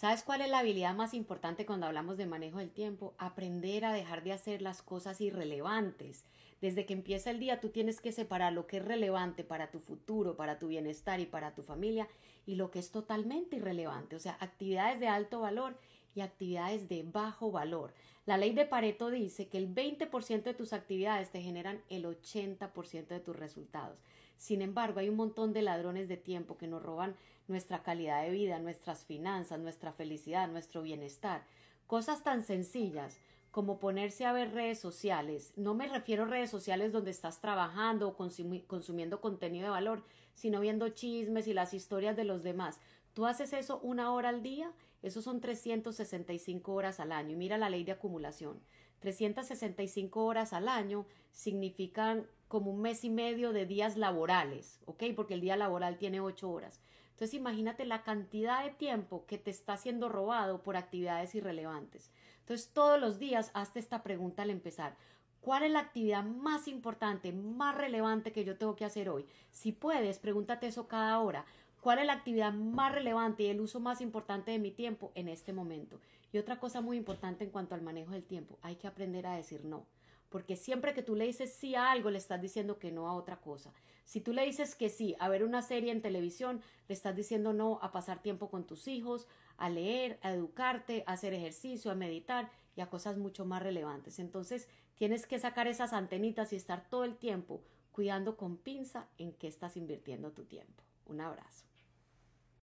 ¿Sabes cuál es la habilidad más importante cuando hablamos de manejo del tiempo? Aprender a dejar de hacer las cosas irrelevantes. Desde que empieza el día tú tienes que separar lo que es relevante para tu futuro, para tu bienestar y para tu familia y lo que es totalmente irrelevante, o sea, actividades de alto valor y actividades de bajo valor. La ley de Pareto dice que el 20% de tus actividades te generan el 80% de tus resultados. Sin embargo, hay un montón de ladrones de tiempo que nos roban nuestra calidad de vida, nuestras finanzas, nuestra felicidad, nuestro bienestar. Cosas tan sencillas como ponerse a ver redes sociales. No me refiero a redes sociales donde estás trabajando o consumiendo contenido de valor, sino viendo chismes y las historias de los demás. Tú haces eso una hora al día, eso son 365 horas al año. Y mira la ley de acumulación. 365 horas al año significan como un mes y medio de días laborales, ¿ok? Porque el día laboral tiene ocho horas. Entonces imagínate la cantidad de tiempo que te está siendo robado por actividades irrelevantes. Entonces todos los días hazte esta pregunta al empezar. ¿Cuál es la actividad más importante, más relevante que yo tengo que hacer hoy? Si puedes, pregúntate eso cada hora. ¿Cuál es la actividad más relevante y el uso más importante de mi tiempo en este momento? Y otra cosa muy importante en cuanto al manejo del tiempo, hay que aprender a decir no. Porque siempre que tú le dices sí a algo, le estás diciendo que no a otra cosa. Si tú le dices que sí a ver una serie en televisión, le estás diciendo no a pasar tiempo con tus hijos, a leer, a educarte, a hacer ejercicio, a meditar y a cosas mucho más relevantes. Entonces, tienes que sacar esas antenitas y estar todo el tiempo cuidando con pinza en qué estás invirtiendo tu tiempo. Un abrazo.